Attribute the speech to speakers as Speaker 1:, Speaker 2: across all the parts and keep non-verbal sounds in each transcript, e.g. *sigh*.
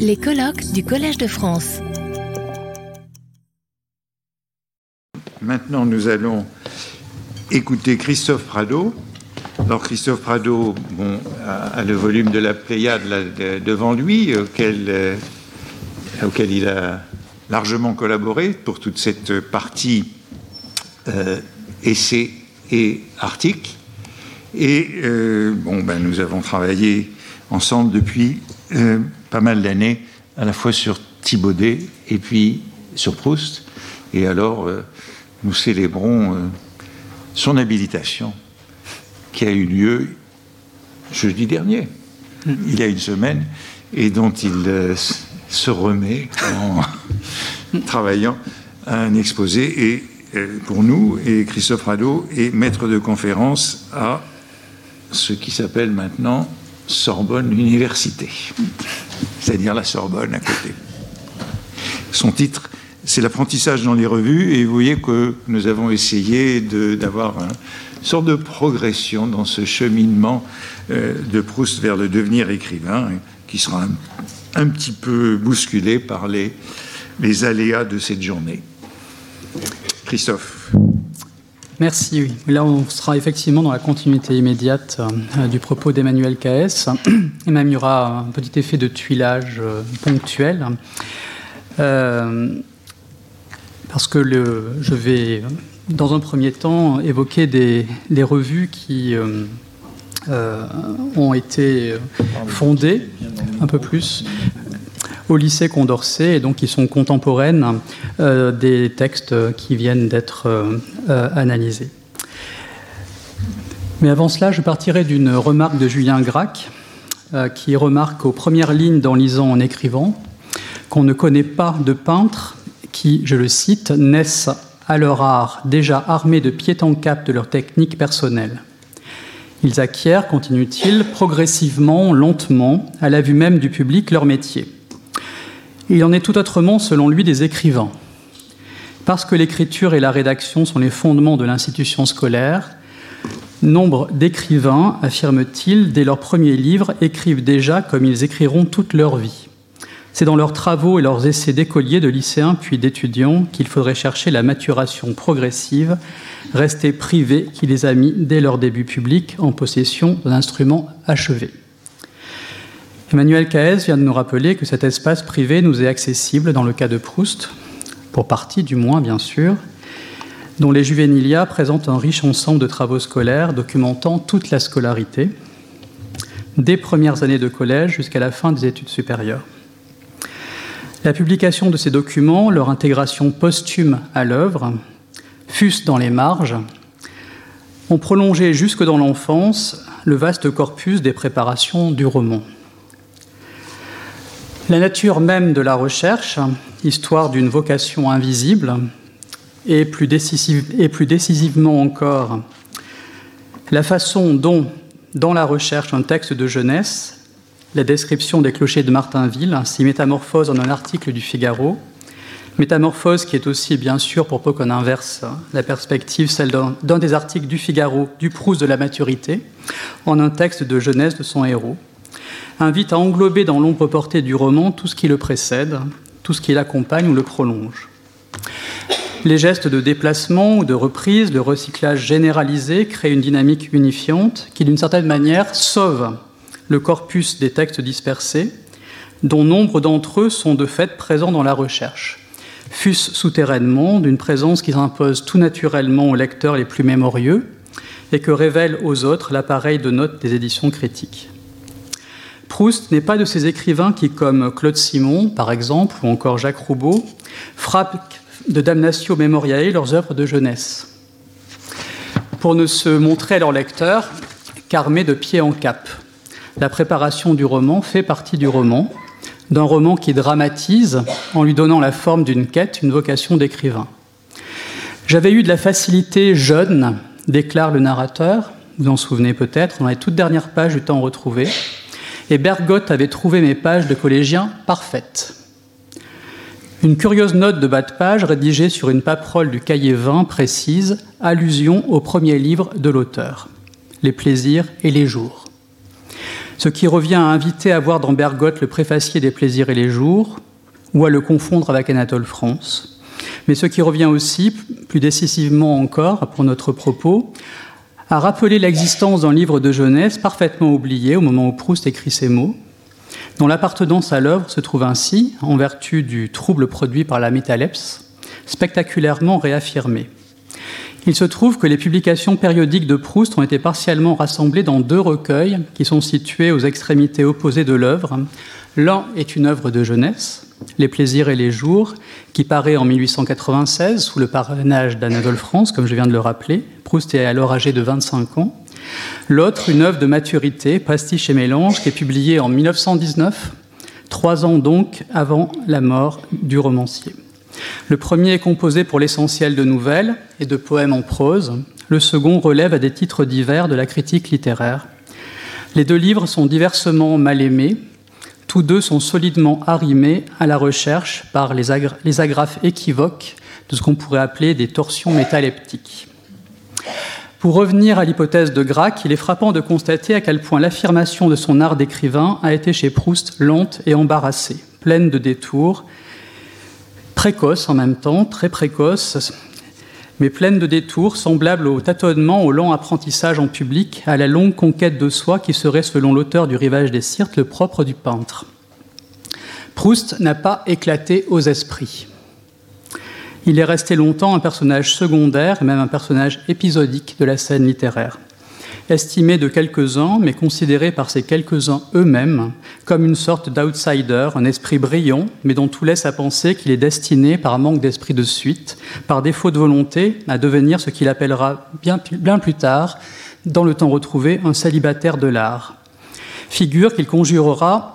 Speaker 1: Les colloques du Collège de France.
Speaker 2: Maintenant, nous allons écouter Christophe Prado. Alors, Christophe Prado a, le volume de la Pléiade devant lui, auquel, euh, auquel, il a largement collaboré pour toute cette partie euh, essai et article. Et euh, bon, ben, nous avons travaillé ensemble depuis euh, pas mal d'années, à la fois sur Thibaudet et puis sur Proust. Et alors, euh, nous célébrons euh, son habilitation qui a eu lieu jeudi dernier, hmm. il y a une semaine, et dont il se remet en *laughs* travaillant à un exposé. Et pour nous, et Christophe Rado est maître de conférence à ce qui s'appelle maintenant Sorbonne Université, c'est-à-dire la Sorbonne à côté. Son titre, c'est l'apprentissage dans les revues, et vous voyez que nous avons essayé d'avoir une sorte de progression dans ce cheminement euh, de Proust vers le devenir écrivain, qui sera un, petit peu bousculé par les, les aléas de cette journée. Christophe.
Speaker 3: Merci. Oui. Là, on sera effectivement dans la continuité immédiate euh, du propos d'Emmanuel K.S. Et même, il y aura un petit effet de tuilage euh, ponctuel. Euh, parce que le, je vais, dans un premier temps, évoquer des, revues qui ont été fondées un peu plus au lycée Condorcet et donc qui sont contemporaines euh, des textes qui viennent d'être euh, euh, analysés. Mais avant cela, je partirai d'une remarque de Julien Gracq qui remarque aux premières lignes dans Lisant en écrivant qu'on ne connaît pas de peintres qui, je le cite, naissent à leur art déjà armés de pied en cap de leur technique personnelle. Ils acquièrent, continue-t-il, progressivement, lentement, à la vue même du public, leur métier. Il en est tout autrement, selon lui, des écrivains. Parce que l'écriture et la rédaction sont les fondements de l'institution scolaire, nombre d'écrivains, affirme-t-il, dès leurs premiers livres, écrivent déjà comme ils écriront toute leur vie. C'est dans leurs travaux et leurs essais d'écoliers, de lycéens puis d'étudiants qu'il faudrait chercher la maturation progressive, restée privée qui les a mis dès leur début public en possession d'un instrument achevé. Emmanuel Caès vient de nous rappeler que cet espace privé nous est accessible dans le cas de Proust, pour partie du moins bien sûr, dont les Juvenilia présentent un riche ensemble de travaux scolaires documentant toute la scolarité, des premières années de collège jusqu'à la fin des études supérieures. La publication de ces documents, leur intégration posthume à l'œuvre, fût dans les marges, ont prolongé jusque dans l'enfance le vaste corpus des préparations du roman. La nature même de la recherche, histoire d'une vocation invisible, et plus, décisivement encore, la façon dont, dans la recherche, un texte de jeunesse, la description des clochers de Martinville s'y métamorphose en un article du Figaro, métamorphose qui est aussi, bien sûr, pour peu qu'on inverse la perspective, celle d'un des articles du Figaro, du Proust de la maturité, en un texte de jeunesse de son héros, invite à englober dans l'ombre portée du roman tout ce qui le précède, tout ce qui l'accompagne ou le prolonge. Les gestes de déplacement ou de reprise, le recyclage généralisé créent une dynamique unifiante qui, d'une certaine manière, sauve le corpus des textes dispersés, dont nombre d'entre eux sont de fait présents dans la recherche, fût-ce souterrainement, d'une présence qui s'impose tout naturellement aux lecteurs les plus mémorieux et que révèle aux autres l'appareil de notes des éditions critiques. Proust n'est pas de ces écrivains qui, comme Claude Simon, par exemple, ou encore Jacques Roubaud, frappent de damnatio memoriae leurs œuvres de jeunesse, pour ne se montrer à leurs lecteurs qu'armés de pied en cap. La préparation du roman fait partie du roman, d'un roman qui dramatise en lui donnant la forme d'une quête, une vocation d'écrivain. J'avais eu de la facilité jeune, déclare le narrateur, vous en souvenez peut-être, dans les toutes dernières pages du temps retrouvé, et Bergotte avait trouvé mes pages de collégien parfaites. Une curieuse note de bas de page rédigée sur une paperole du cahier 20 précise allusion au premier livre de l'auteur, Les plaisirs et les jours. ce qui revient à inviter à voir dans Bergotte le préfacier des plaisirs et les jours, ou à le confondre avec Anatole France. Mais ce qui revient aussi, plus décisivement encore pour notre propos, à rappeler l'existence d'un livre de jeunesse parfaitement oublié au moment où Proust écrit ces mots, dont l'appartenance à l'œuvre se trouve ainsi, en vertu du trouble produit par la métalepse, spectaculairement réaffirmée. Il se trouve que les publications périodiques de Proust ont été partiellement rassemblées dans deux recueils qui sont situés aux extrémités opposées de l'œuvre. L'un est une œuvre de jeunesse, Les plaisirs et les jours, qui paraît en 1896 sous le parrainage d'Anatole France, comme je viens de le rappeler. Proust est alors âgé de 25 ans. L'autre, une œuvre de maturité, Pastiche et mélange, qui est publiée en 1919, trois ans donc avant la mort du romancier. Le premier est composé pour l'essentiel de nouvelles et de poèmes en prose. Le second relève à des titres divers de la critique littéraire. Les deux livres sont diversement mal aimés. Tous deux sont solidement arrimés à la recherche par les, agra les agrafes équivoques de ce qu'on pourrait appeler des torsions métaleptiques. Pour revenir à l'hypothèse de Grac, il est frappant de constater à quel point l'affirmation de son art d'écrivain a été chez Proust lente et embarrassée, pleine de détours, précoce en même temps, très précoce, mais pleine de détours, semblable au tâtonnement, au lent apprentissage en public, à la longue conquête de soi qui serait, selon l'auteur du Rivage des Sirtes, le propre du peintre. Proust n'a pas éclaté aux esprits. Il est resté longtemps un personnage secondaire et même un personnage épisodique de la scène littéraire estimé de quelques-uns, mais considéré par ces quelques-uns eux-mêmes comme une sorte d'outsider, un esprit brillant, mais dont tout laisse à penser qu'il est destiné, par manque d'esprit de suite, par défaut de volonté, à devenir ce qu'il appellera bien, plus tard, dans le temps retrouvé, un célibataire de l'art. Figure qu'il conjurera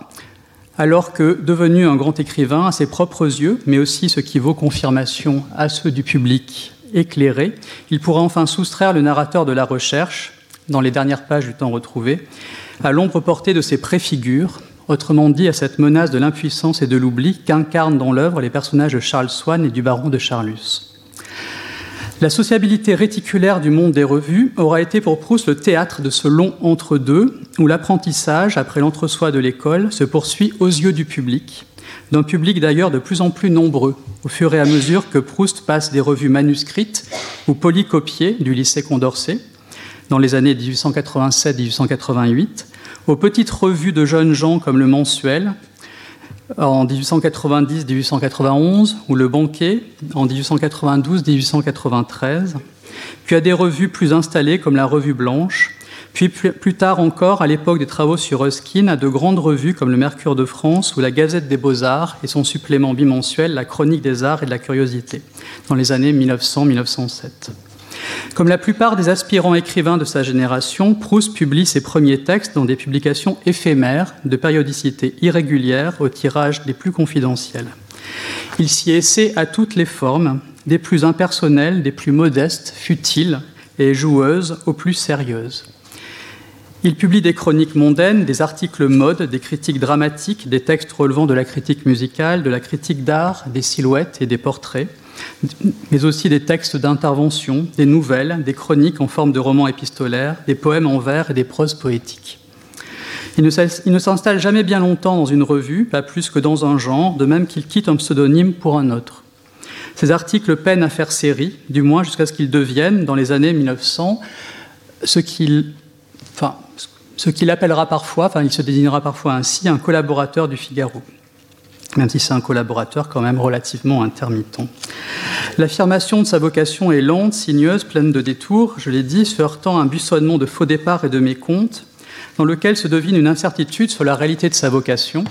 Speaker 3: alors que, devenu un grand écrivain à ses propres yeux, mais aussi ce qui vaut confirmation à ceux du public éclairé, il pourra enfin soustraire le narrateur de la recherche, dans les dernières pages du temps retrouvé, à l'ombre portée de ces préfigures, autrement dit à cette menace de l'impuissance et de l'oubli qu'incarnent dans l'œuvre les personnages de Charles Swann et du baron de Charlus. La sociabilité réticulaire du monde des revues aura été pour Proust le théâtre de ce long entre-deux, où l'apprentissage, après l'entre-soi de l'école, se poursuit aux yeux du public, d'un public d'ailleurs de plus en plus nombreux, au fur et à mesure que Proust passe des revues manuscrites ou polycopiées du lycée Condorcet, dans les années 1887-1888, aux petites revues de jeunes gens comme le Mensuel en 1890-1891 ou le Banquet en 1892-1893, puis à des revues plus installées comme la Revue Blanche, puis plus tard encore, à l'époque des travaux sur Ruskin, à de grandes revues comme le Mercure de France ou la Gazette des Beaux-Arts et son supplément bimensuel, la Chronique des Arts et de la Curiosité, dans les années 1900-1907. Comme la plupart des aspirants écrivains de sa génération, Proust publie ses premiers textes dans des publications éphémères, de périodicité irrégulière, au tirage des plus confidentiels. Il s'y essaie à toutes les formes, des plus impersonnelles, des plus modestes, futiles et joueuses, aux plus sérieuses. Il publie des chroniques mondaines, des articles mode, des critiques dramatiques, des textes relevant de la critique musicale, de la critique d'art, des silhouettes et des portraits mais aussi des textes d'intervention, des nouvelles, des chroniques en forme de romans épistolaires, des poèmes en vers et des proses poétiques. Il ne s'installe jamais bien longtemps dans une revue, pas plus que dans un genre, de même qu'il quitte un pseudonyme pour un autre. Ces articles peinent à faire série, du moins jusqu'à ce qu'ils deviennent, dans les années 1900, ce qu'il appellera parfois, enfin il se désignera parfois ainsi, un collaborateur du Figaro même si c'est un collaborateur quand même relativement intermittent. L'affirmation de sa vocation est lente, sinueuse, pleine de détours, je l'ai dit, se heurtant à un buissonnement de faux départs et de mécomptes, dans lequel se devine une incertitude sur la réalité de sa vocation,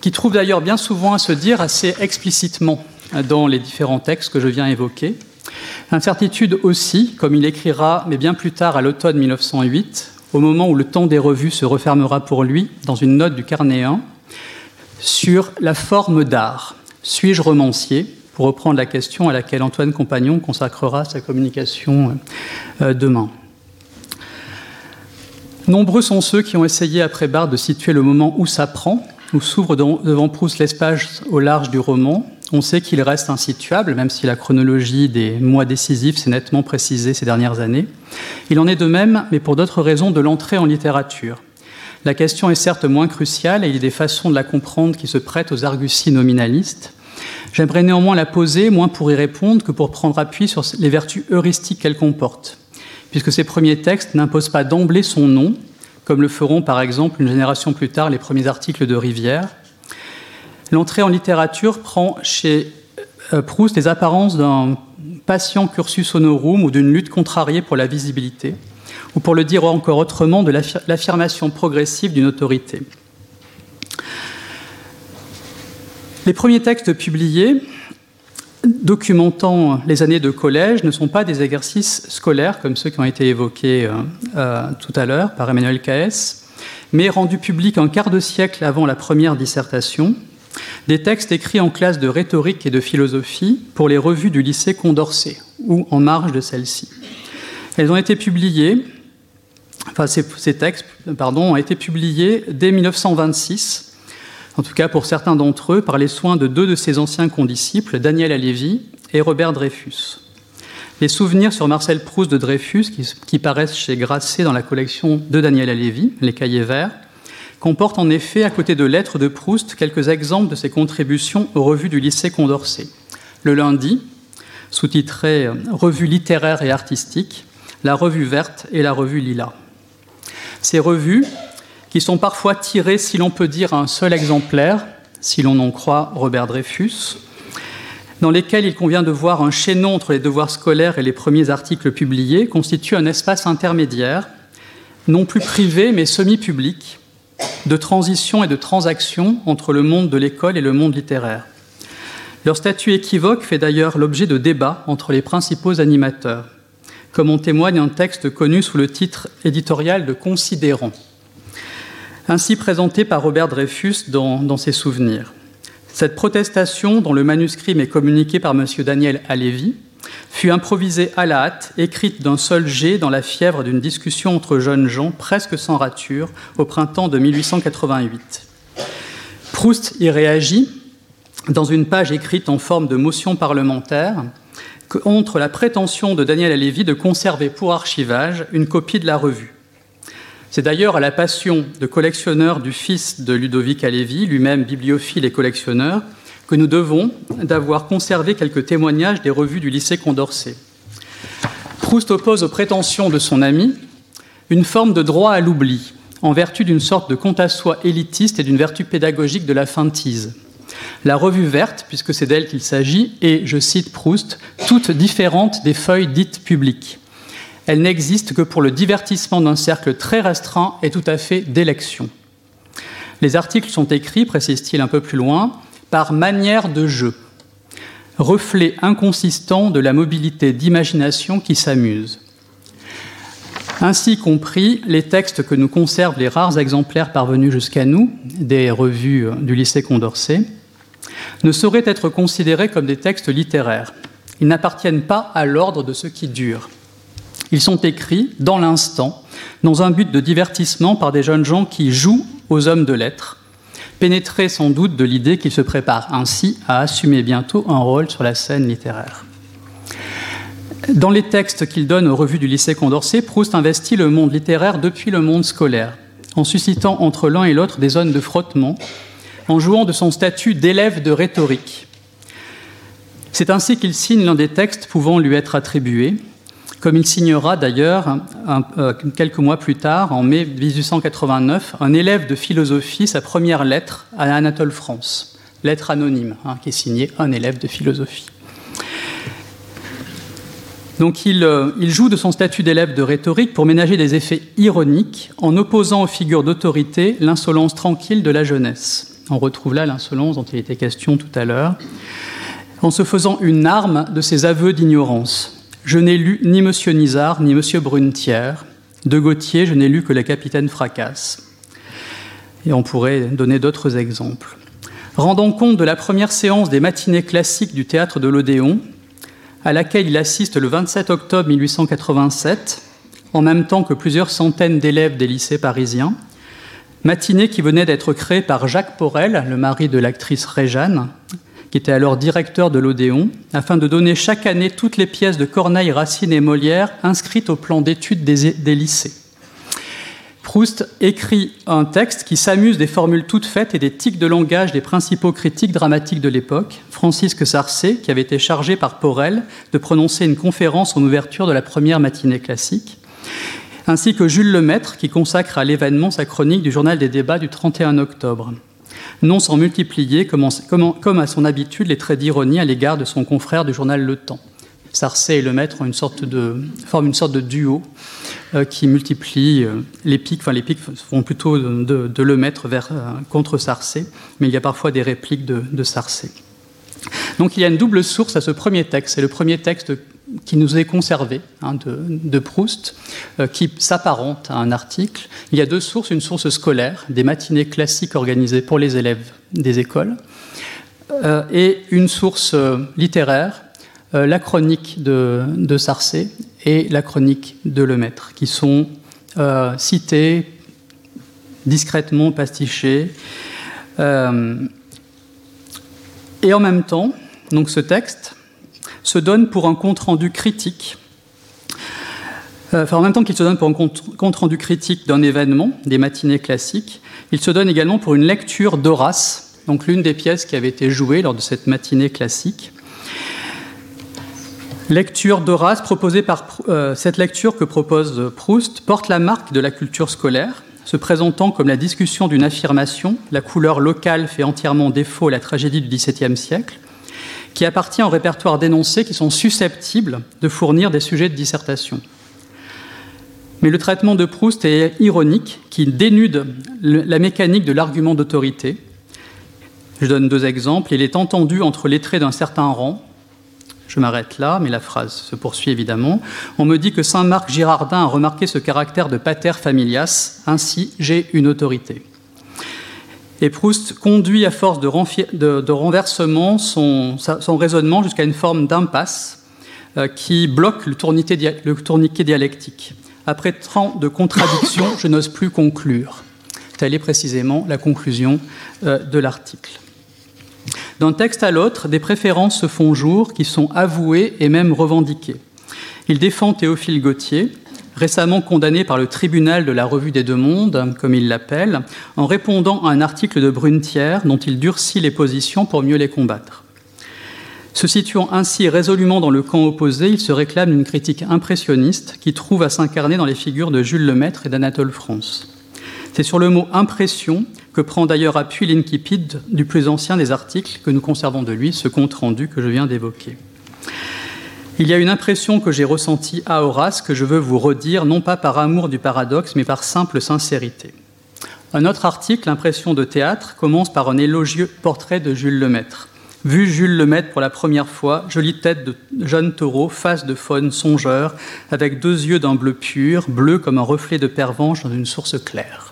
Speaker 3: qui trouve d'ailleurs bien souvent à se dire assez explicitement dans les différents textes que je viens évoquer. Incertitude aussi, comme il écrira, mais bien plus tard à l'automne 1908, au moment où le temps des revues se refermera pour lui, dans une note du carnet 1, sur la forme d'art. Suis-je romancier? Pour reprendre la question à laquelle Antoine Compagnon consacrera sa communication euh, demain. Nombreux sont ceux qui ont essayé après Barthes de situer le moment où ça prend, où s'ouvre devant Proust l'espace au large du roman. On sait qu'il reste insituable, même si la chronologie des mois décisifs s'est nettement précisée ces dernières années. Il en est de même, mais pour d'autres raisons, de l'entrée en littérature. La question est certes moins cruciale et il y a des façons de la comprendre qui se prêtent aux arguties nominalistes. J'aimerais néanmoins la poser, moins pour y répondre que pour prendre appui sur les vertus heuristiques qu'elle comporte, puisque ces premiers textes n'imposent pas d'emblée son nom, comme le feront par exemple une génération plus tard les premiers articles de Rivière. L'entrée en littérature prend chez euh, Proust les apparences d'un patient cursus honorum ou d'une lutte contrariée pour la visibilité, ou pour le dire encore autrement, de l'affirmation progressive d'une autorité. Les premiers textes publiés documentant les années de collège ne sont pas des exercices scolaires comme ceux qui ont été évoqués euh, euh, tout à l'heure par Emmanuel Caes, mais rendus publics un quart de siècle avant la première dissertation, des textes écrits en classe de rhétorique et de philosophie pour les revues du lycée Condorcet ou en marge de celle-ci. Elles ont été publiées enfin ces, textes pardon, ont été publiés dès 1926, en tout cas pour certains d'entre eux, par les soins de deux de ses anciens condisciples, Daniel Alévi et Robert Dreyfus. Les souvenirs sur Marcel Proust de Dreyfus, qui, paraissent chez Grasset dans la collection de Daniel Alévi, Les Cahiers Verts, comportent en effet, à côté de lettres de Proust, quelques exemples de ses contributions aux revues du lycée Condorcet. Le lundi, sous-titré Revue littéraire et artistique, la revue verte et la revue lila. Ces revues, qui sont parfois tirées, si l'on peut dire, à un seul exemplaire, si l'on en croit Robert Dreyfus, dans lesquelles il convient de voir un chaînon entre les devoirs scolaires et les premiers articles publiés, constituent un espace intermédiaire, non plus privé mais semi-public, de transition et de transaction entre le monde de l'école et le monde littéraire. Leur statut équivoque fait d'ailleurs l'objet de débats entre les principaux animateurs comme en témoigne un texte connu sous le titre éditorial de Considérant, ainsi présenté par Robert Dreyfus dans, ses souvenirs. Cette protestation, dont le manuscrit m'est communiqué par M. Daniel Alévi, fut improvisée à la hâte, écrite d'un seul jet dans la fièvre d'une discussion entre jeunes gens, presque sans rature, au printemps de 1888. Proust y réagit dans une page écrite en forme de motion parlementaire, contre la prétention de Daniel Alévi de conserver pour archivage une copie de la revue. C'est d'ailleurs à la passion de collectionneur du fils de Ludovic Alévi, lui-même bibliophile et collectionneur, que nous devons d'avoir conservé quelques témoignages des revues du lycée Condorcet. Proust oppose aux prétentions de son ami une forme de droit à l'oubli, en vertu d'une sorte de compte à soi élitiste et d'une vertu pédagogique de la feintise. La revue verte, puisque c'est d'elle qu'il s'agit, est, je cite Proust, toute différente des feuilles dites publiques. Elle n'existe que pour le divertissement d'un cercle très restreint et tout à fait d'élection. Les articles sont écrits, précise-t-il un peu plus loin, par manière de jeu, reflet inconsistant de la mobilité d'imagination qui s'amuse. Ainsi compris, les textes que nous conservent les rares exemplaires parvenus jusqu'à nous, des revues du lycée Condorcet, ne sauraient être considérés comme des textes littéraires. Ils n'appartiennent pas à l'ordre de ce qui dure. Ils sont écrits dans l'instant, dans un but de divertissement par des jeunes gens qui jouent aux hommes de lettres, pénétrés sans doute de l'idée qu'ils se préparent ainsi à assumer bientôt un rôle sur la scène littéraire. Dans les textes qu'il donne aux revues du lycée Condorcet, Proust investit le monde littéraire depuis le monde scolaire, en suscitant entre l'un et l'autre des zones de frottement en jouant de son statut d'élève de rhétorique. C'est ainsi qu'il signe l'un des textes pouvant lui être attribués, comme il signera d'ailleurs euh, quelques mois plus tard, en mai 1889, un élève de philosophie, sa première lettre à Anatole France, lettre anonyme, hein, qui est signée un élève de philosophie. Donc euh, il, joue de son statut d'élève de rhétorique pour ménager des effets ironiques en opposant aux figures d'autorité l'insolence tranquille de la jeunesse. On retrouve là l'insolence dont il était question tout à l'heure, en se faisant une arme de ses aveux d'ignorance. Je n'ai lu ni M. Nizar, ni M. Brunetière. De Gauthier, je n'ai lu que la capitaine Fracasse. Et on pourrait donner d'autres exemples. Rendant compte de la première séance des matinées classiques du théâtre de l'Odéon, à laquelle il assiste le 27 octobre 1887, en même temps que plusieurs centaines d'élèves des lycées parisiens, matinée qui venait d'être créée par Jacques Porel, le mari de l'actrice Réjeanne, qui était alors directeur de l'Odéon, afin de donner chaque année toutes les pièces de Corneille, Racine et Molière inscrites au plan d'études des, lycées. Proust écrit un texte qui s'amuse des formules toutes faites et des tics de langage des principaux critiques dramatiques de l'époque, Francisque Sarcé, qui avait été chargé par Porel de prononcer une conférence en ouverture de la première matinée classique, ainsi que Jules Lemaître, qui consacre à l'événement sa chronique du journal des débats du 31 octobre. Non sans multiplier, comme à son habitude, les traits d'ironie à l'égard de son confrère du journal Le Temps. Sarcé et Lemaître forment une sorte de duo euh, qui multiplie euh, les pics. Enfin, les pics vont plutôt de, Lemaître euh, contre Sarcé, mais il y a parfois des répliques de, de Sarcé. Donc il y a une double source à ce premier texte. C'est le premier texte qui nous est conservé hein, de, Proust, qui s'apparente à un article. Il y a deux sources, une source scolaire, des matinées classiques organisées pour les élèves des écoles, et une source littéraire euh, la chronique de, de, Sarcé et la chronique de Lemaître, qui sont euh, cités discrètement, pastichés. Euh, et en même temps, donc ce texte se donne pour un compte-rendu critique Enfin, en même temps qu'il se donne pour un compte rendu critique d'un événement, des matinées classiques, il se donne également pour une lecture d'Horace, donc l'une des pièces qui avait été jouée lors de cette matinée classique. Lecture d'Horace proposée par euh, cette lecture que propose Proust porte la marque de la culture scolaire, se présentant comme la discussion d'une affirmation, la couleur locale fait entièrement défaut à la tragédie du XVIIe siècle, qui appartient au répertoire d'énoncés qui sont susceptibles de fournir des sujets de dissertation. Mais le traitement de Proust est ironique, qui dénude la mécanique de l'argument d'autorité. Je donne deux exemples. Il est entendu entre les traits d'un certain rang, je m'arrête là, mais la phrase se poursuit évidemment. On me dit que Saint Marc Girardin a remarqué ce caractère de pater familias, ainsi j'ai une autorité. Et Proust conduit à force de, renversement son, raisonnement jusqu'à une forme d'impasse euh, qui bloque le tourniquet, dialectique. Après tant de contradictions, je n'ose plus conclure. Telle est précisément la conclusion euh, de l'article. D'un texte à l'autre, des préférences se font jour qui sont avouées et même revendiquées. Il défend Théophile Gautier, récemment condamné par le tribunal de la Revue des Deux Mondes, comme il l'appelle, en répondant à un article de Brunetière dont il durcit les positions pour mieux les combattre. Se situant ainsi résolument dans le camp opposé, il se réclame d'une critique impressionniste qui trouve à s'incarner dans les figures de Jules Lemaître et d'Anatole France. C'est sur le mot impression que prend d'ailleurs appui l'incipit du plus ancien des articles que nous conservons de lui, ce compte rendu que je viens d'évoquer. Il y a une impression que j'ai ressentie à Horace que je veux vous redire, non pas par amour du paradoxe, mais par simple sincérité. Un autre article, Impression de théâtre, commence par un élogieux portrait de Jules Lemaître. Vu Jules Lemaître pour la première fois, jolie tête de jeune taureau, face de faune songeur, avec deux yeux d'un bleu pur, bleu comme un reflet de pervenche dans une source claire.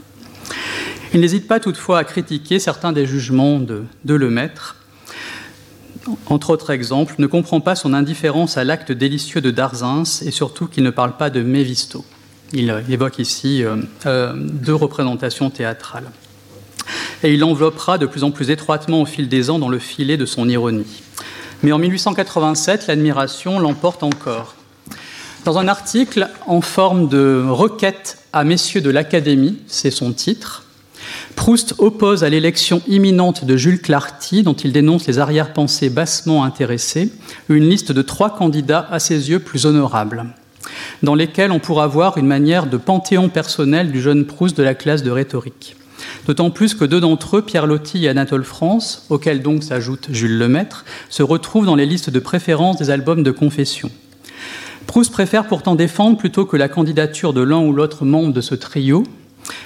Speaker 3: Il n'hésite pas toutefois à critiquer certains des jugements de, Lemaître. Entre autres exemples, ne comprend pas son indifférence à l'acte délicieux de Darzins et surtout qu'il ne parle pas de Mévisto. Il évoque ici euh, euh, deux représentations théâtrales. Et il enveloppera de plus en plus étroitement au fil des ans dans le filet de son ironie. Mais en 1887, l'admiration l'emporte encore. Dans un article en forme de requête à messieurs de l'Académie, c'est son titre, Proust oppose à l'élection imminente de Jules Clarty, dont il dénonce les arrière-pensées bassement intéressées, une liste de trois candidats à ses yeux plus honorables, dans lesquels on pourra voir une manière de panthéon personnel du jeune Proust de la classe de rhétorique. D'autant plus que deux d'entre eux, Pierre Loti et Anatole France, auxquels donc s'ajoute Jules Lemaître, se retrouvent dans les listes de préférence des albums de confession. Proust préfère pourtant défendre, plutôt que la candidature de l'un ou l'autre membre de ce trio,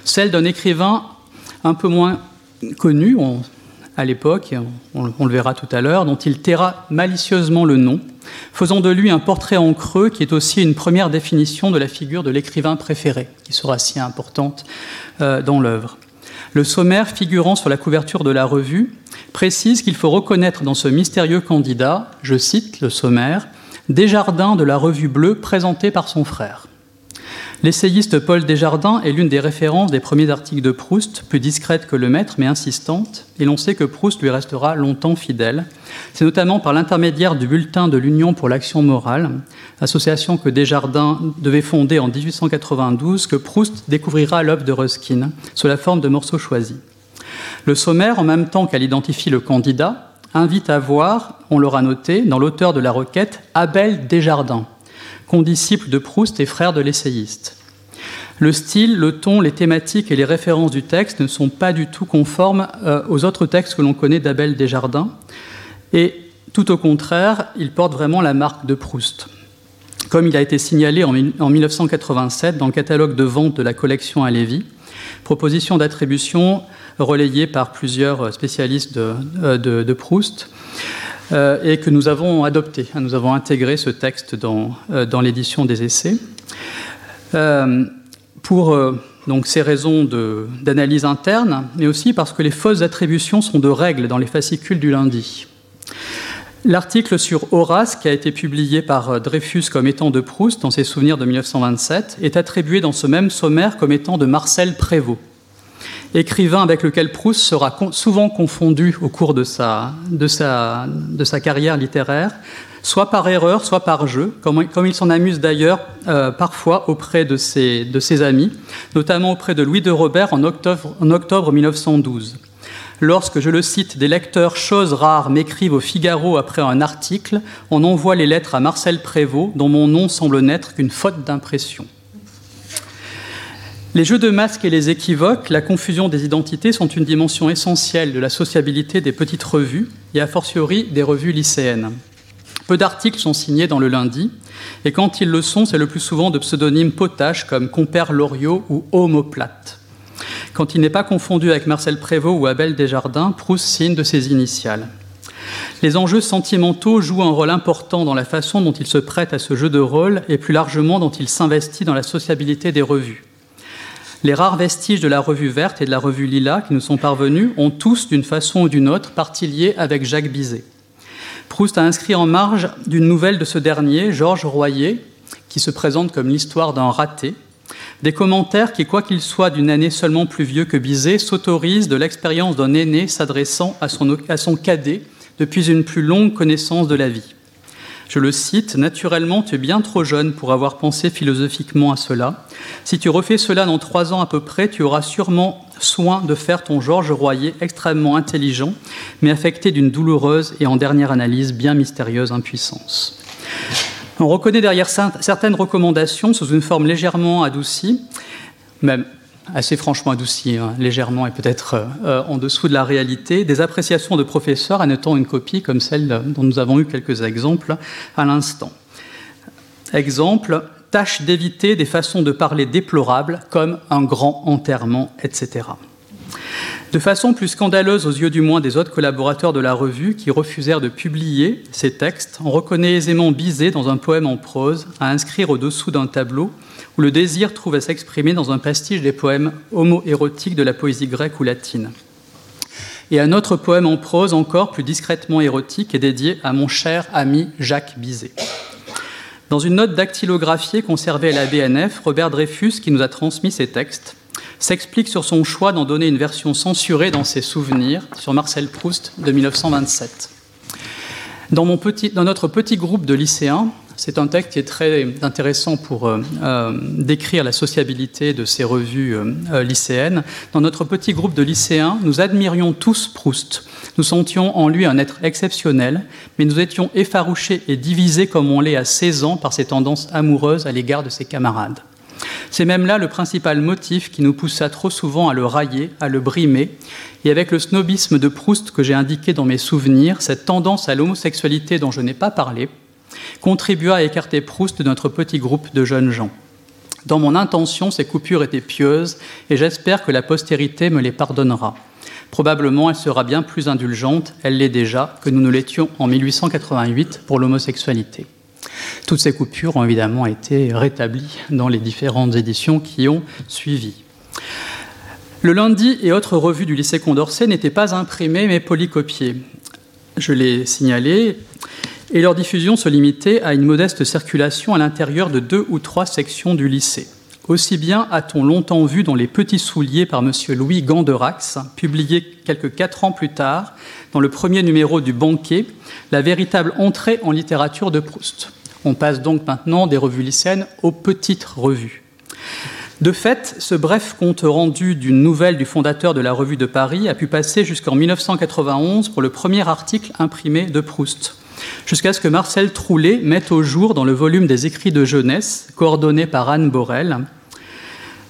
Speaker 3: celle d'un écrivain un peu moins connu à l'époque, on, on, le verra tout à l'heure, dont il taira malicieusement le nom, faisant de lui un portrait en creux qui est aussi une première définition de la figure de l'écrivain préféré, qui sera si importante euh, dans l'œuvre. Le sommaire figurant sur la couverture de la revue précise qu'il faut reconnaître dans ce mystérieux candidat, je cite le sommaire, Desjardins de la revue bleue présenté par son frère. L'essayiste Paul Desjardins est l'une des références des premiers articles de Proust, plus discrète que le maître mais insistante, et l'on sait que Proust lui restera longtemps fidèle. C'est notamment par l'intermédiaire du bulletin de l'Union pour l'action morale, association que Desjardins devait fonder en 1892, que Proust découvrira l'œuvre de Ruskin sous la forme de morceaux choisis. Le sommaire, en même temps qu'elle identifie le candidat, invite à voir, on l'aura noté, dans l'auteur de la requête, Abel Desjardins, condisciple de Proust et frère de l'essayiste. Le style, le ton, les thématiques et les références du texte ne sont pas du tout conformes euh, aux autres textes que l'on connaît d'Abel Desjardins, et tout au contraire, il porte vraiment la marque de Proust. Comme il a été signalé en 1987 dans le catalogue de vente de la collection à Lévy, proposition d'attribution relayée par plusieurs spécialistes de, euh, Proust, euh, et que nous avons adopté. Nous avons intégré ce texte dans, euh, l'édition des essais. pour donc, ces raisons d'analyse interne, mais aussi parce que les fausses attributions sont de règles dans les fascicules du lundi. L'article sur Horace, qui a été publié par Dreyfus comme étant de Proust dans ses souvenirs de 1927, est attribué dans ce même sommaire comme étant de Marcel Prévost écrivain avec lequel Proust sera souvent confondu au cours de sa, carrière littéraire, soit par erreur, soit par jeu, comme, il s'en amuse d'ailleurs euh, parfois auprès de ses, de ses amis, notamment auprès de Louis de Robert en octobre, en octobre 1912 lorsque, je le cite, des lecteurs choses rares m'écrivent au Figaro après un article, on envoie les lettres à Marcel Prévost, dont mon nom semble n'être qu'une faute d'impression. Les jeux de masques et les équivoques, la confusion des identités sont une dimension essentielle de la sociabilité des petites revues et a fortiori des revues lycéennes. Peu d'articles sont signés dans le lundi, et quand ils le sont, c'est le plus souvent de pseudonymes potaches comme Compère Loriot ou Homoplate. Quand il n'est pas confondu avec Marcel Prévost ou Abel Desjardins, Proust signe de ses initiales. Les enjeux sentimentaux jouent un rôle important dans la façon dont il se prête à ce jeu de rôle et plus largement dont il s'investit dans la sociabilité des revues. Les rares vestiges de la revue verte et de la revue lila qui nous sont parvenus ont tous, d'une façon ou d'une autre, partie liée avec Jacques Bizet. Proust a inscrit en marge d'une nouvelle de ce dernier, Georges Royer, qui se présente comme l'histoire d'un raté, des commentaires qui, quoi qu'ils soient d'une année seulement plus vieux que Bizet, s'autorisent de l'expérience d'un aîné s'adressant à son cadet depuis une plus longue connaissance de la vie. Je le cite, Naturellement, tu es bien trop jeune pour avoir pensé philosophiquement à cela. Si tu refais cela dans trois ans à peu près, tu auras sûrement soin de faire ton Georges Royer extrêmement intelligent, mais affecté d'une douloureuse et en dernière analyse bien mystérieuse impuissance. On reconnaît derrière certaines recommandations sous une forme légèrement adoucie, même assez franchement adouci, hein, légèrement et peut-être euh, euh, en dessous de la réalité, des appréciations de professeurs annotant une copie comme celle dont nous avons eu quelques exemples à l'instant. Exemple, tâche d'éviter des façons de parler déplorables comme un grand enterrement, etc. De façon plus scandaleuse aux yeux du moins des autres collaborateurs de la revue qui refusèrent de publier ces textes, on reconnaît aisément Bizet dans un poème en prose à inscrire au-dessous d'un tableau où le désir trouve à s'exprimer dans un pastiche des poèmes homo-érotiques de la poésie grecque ou latine. Et un autre poème en prose encore plus discrètement érotique est dédié à mon cher ami Jacques Bizet. Dans une note dactylographiée conservée à la BNF, Robert Dreyfus, qui nous a transmis ces textes, s'explique sur son choix d'en donner une version censurée dans ses souvenirs sur Marcel Proust de 1927. Dans, notre petit groupe de lycéens, c'est un texte qui est très intéressant pour euh, euh, décrire la sociabilité de ces revues euh, lycéennes. Dans notre petit groupe de lycéens, nous admirions tous Proust. Nous sentions en lui un être exceptionnel, mais nous étions effarouchés et divisés comme on l'est à 16 ans par ses tendances amoureuses à l'égard de ses camarades. C'est même là le principal motif qui nous poussa trop souvent à le railler, à le brimer, et avec le snobisme de Proust que j'ai indiqué dans mes souvenirs, cette tendance à l'homosexualité dont je n'ai pas parlé, contribua à écarter Proust de notre petit groupe de jeunes gens. Dans mon intention, ces coupures étaient pieuses et j'espère que la postérité me les pardonnera. Probablement, elle sera bien plus indulgente, elle l'est déjà, que nous ne l'étions en 1888 pour l'homosexualité. Toutes ces coupures ont évidemment été rétablies dans les différentes éditions qui ont suivi. Le lundi et autres revues du lycée Condorcet n'étaient pas imprimées mais polycopiées. Je l'ai signalé, et leur diffusion se limitait à une modeste circulation à l'intérieur de deux ou trois sections du lycée. Aussi bien a-t-on longtemps vu dans Les Petits Souliers par M. Louis Ganderax, publié quelques quatre ans plus tard, dans le premier numéro du Banquet, la véritable entrée en littérature de Proust. On passe donc maintenant des revues lycéennes aux petites revues. De fait, ce bref compte rendu d'une nouvelle du fondateur de la Revue de Paris a pu passer jusqu'en 1991 pour le premier article imprimé de Proust, jusqu'à ce que Marcel Troulet mette au jour dans le volume des écrits de jeunesse, coordonné par Anne Borel,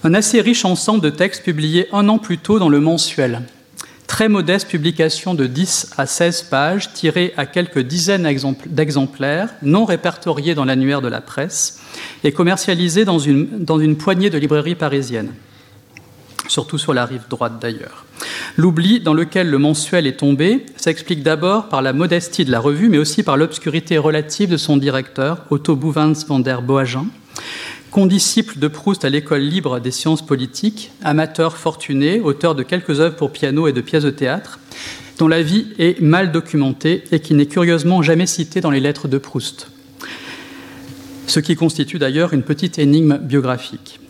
Speaker 3: un assez riche ensemble de textes publiés un an plus tôt dans le mensuel, très modeste publication de 10 à 16 pages, tirée à quelques dizaines d'exemplaires, non répertoriés dans l'annuaire de la presse, et commercialisée dans une, dans une poignée de librairies parisiennes, surtout sur la rive droite d'ailleurs. L'oubli dans lequel le mensuel est tombé s'explique d'abord par la modestie de la revue, mais aussi par l'obscurité relative de son directeur, Otto Bouvins van der Boagen, condisciple de Proust à l'école libre des sciences politiques, amateur fortuné, auteur de quelques œuvres pour piano et de pièces de théâtre, dont la vie est mal documentée et qui n'est curieusement jamais citée dans les lettres de Proust. Ce qui constitue d'ailleurs une petite énigme biographique.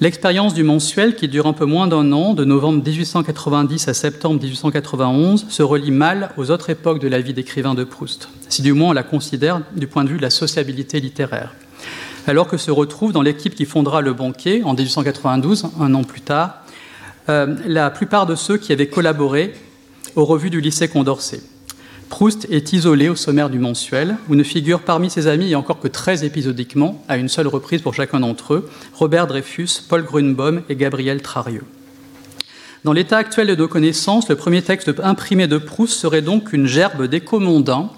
Speaker 3: L'expérience du mensuel, qui dure un peu moins d'un an, de novembre 1890 à septembre 1891, se relie mal aux autres époques de la vie d'écrivain de Proust, si du moins on la considère du point de vue de la sociabilité littéraire alors que se retrouve dans l'équipe qui fondera le banquet en 1892, un an plus tard, euh, la plupart de ceux qui avaient collaboré aux revues du lycée Condorcet. Proust est isolé au sommaire du mensuel, où ne figurent parmi ses amis, et encore que très épisodiquement, à une seule reprise pour chacun d'entre eux, Robert Dreyfus, Paul Grunbaum et Gabriel Trarieux. Dans l'état actuel de nos connaissances, le premier texte imprimé de Proust serait donc une gerbe d'écho mondain,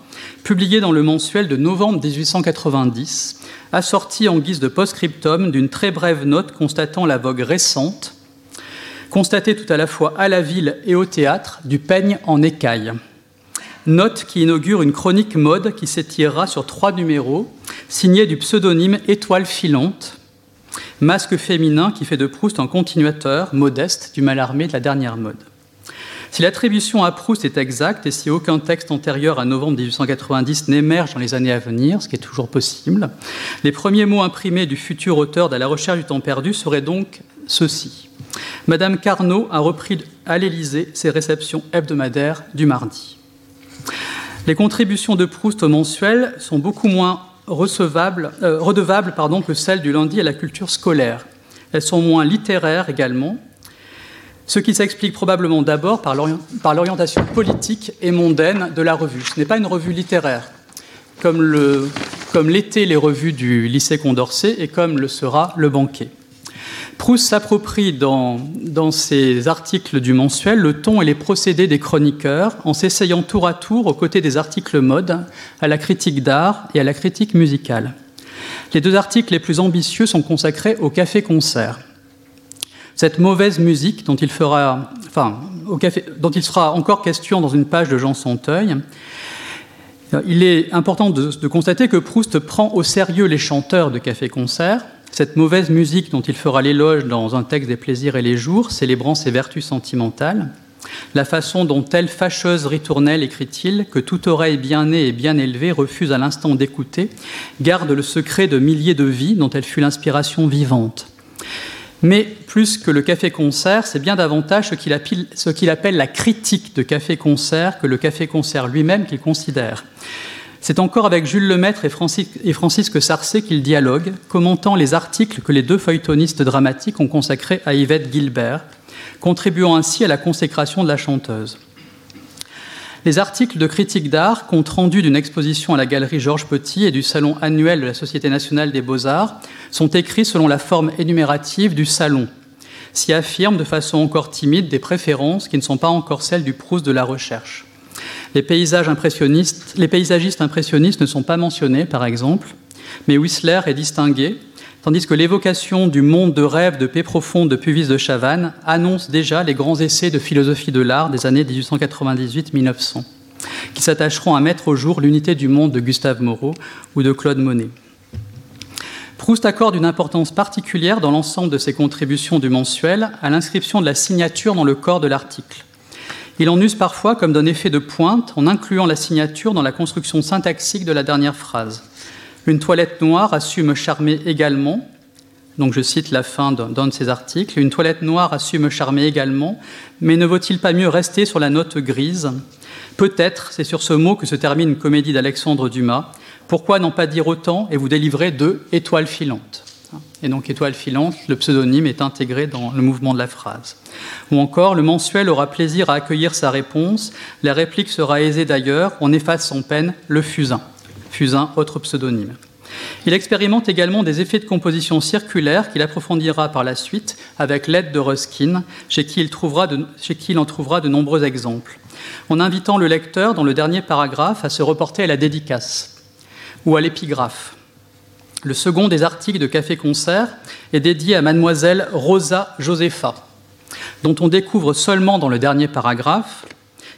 Speaker 3: publiée dans le mensuel de novembre 1890, assorti en guise de post-scriptum d'une très brève note constatant la vogue récente, constatée tout à la fois à la ville et au théâtre, du peigne en écaille. Note qui inaugure une chronique mode qui s'étirera sur trois numéros, signée du pseudonyme Étoile filante, masque féminin qui fait de Proust un continuateur modeste du Malarmé de la dernière mode. Si l'attribution à Proust est exacte et si aucun texte antérieur à novembre 1890 n'émerge dans les années à venir, ce qui est toujours possible, les premiers mots imprimés du futur auteur de La recherche du temps perdu seraient donc ceux-ci. Madame Carnot a repris à l'Élysée ses réceptions hebdomadaires du mardi. Les contributions de Proust au mensuel sont beaucoup moins euh, redevables pardon, que celles du lundi à la culture scolaire. Elles sont moins littéraires également, ce qui s'explique probablement d'abord par l'orientation politique et mondaine de la revue. Ce n'est pas une revue littéraire, comme l'étaient les revues du lycée Condorcet et comme le sera le banquet. Proust s'approprie dans, ses articles du mensuel le ton et les procédés des chroniqueurs en s'essayant tour à tour aux côtés des articles mode, à la critique d'art et à la critique musicale. Les deux articles les plus ambitieux sont consacrés au café-concert cette mauvaise musique dont il, fera, sera encore question dans une page de Jean Santeuil, il est important de, constater que Proust prend au sérieux les chanteurs de café-concert. Cette mauvaise musique dont il fera l'éloge dans un texte des plaisirs et les jours, célébrant ses vertus sentimentales. La façon dont telle fâcheuse ritournelle, écrit-il, que toute oreille bien née et bien élevée refuse à l'instant d'écouter, garde le secret de milliers de vies dont elle fut l'inspiration vivante. Mais plus que le café-concert, c'est bien davantage ce qu'il appelle, la critique de café-concert que le café-concert lui-même qu'il considère. C'est encore avec Jules Lemaître et, Francis, et Francisque Sarcé qu'il dialogue, commentant les articles que les deux feuilletonistes dramatiques ont consacrés à Yvette Gilbert, contribuant ainsi à la consécration de la chanteuse. Les articles de critique d'art, compte rendu d'une exposition à la galerie Georges Petit et du salon annuel de la Société nationale des beaux-arts, sont écrits selon la forme énumérative du salon. S'y affirment de façon encore timide des préférences qui ne sont pas encore celles du Proust de la recherche. Les, paysagistes impressionnistes ne sont pas mentionnés, par exemple, mais Whistler est distingué, tandis que l'évocation du monde de rêve de paix profonde de Puvis de Chavannes annonce déjà les grands essais de philosophie de l'art des années 1898-1900, qui s'attacheront à mettre au jour l'unité du monde de Gustave Moreau ou de Claude Monet. Proust accorde une importance particulière dans l'ensemble de ses contributions du mensuel à l'inscription de la signature dans le corps de l'article. Il en use parfois comme d'un effet de pointe en incluant la signature dans la construction syntaxique de la dernière phrase. Une toilette noire a su me charmer également. Donc je cite la fin d'un de ses articles. Une toilette noire a su me charmer également, mais ne vaut-il pas mieux rester sur la note grise? Peut-être, c'est sur ce mot que se termine une comédie d'Alexandre Dumas. Pourquoi n'en pas dire autant et vous délivrer de étoiles filantes? Et donc étoile filante, le pseudonyme est intégré dans le mouvement de la phrase. Ou encore, le mensuel aura plaisir à accueillir sa réponse. La réplique sera aisée d'ailleurs. On efface sans peine le fusain. Fusain, autre pseudonyme. Il expérimente également des effets de composition circulaire qu'il approfondira par la suite avec l'aide de Ruskin, chez qui, il chez qui il en trouvera de nombreux exemples, en invitant le lecteur, dans le dernier paragraphe, à se reporter à la dédicace ou à l'épigraphe. Le second des articles de Café Concert est dédié à mademoiselle Rosa Josepha, dont on découvre seulement dans le dernier paragraphe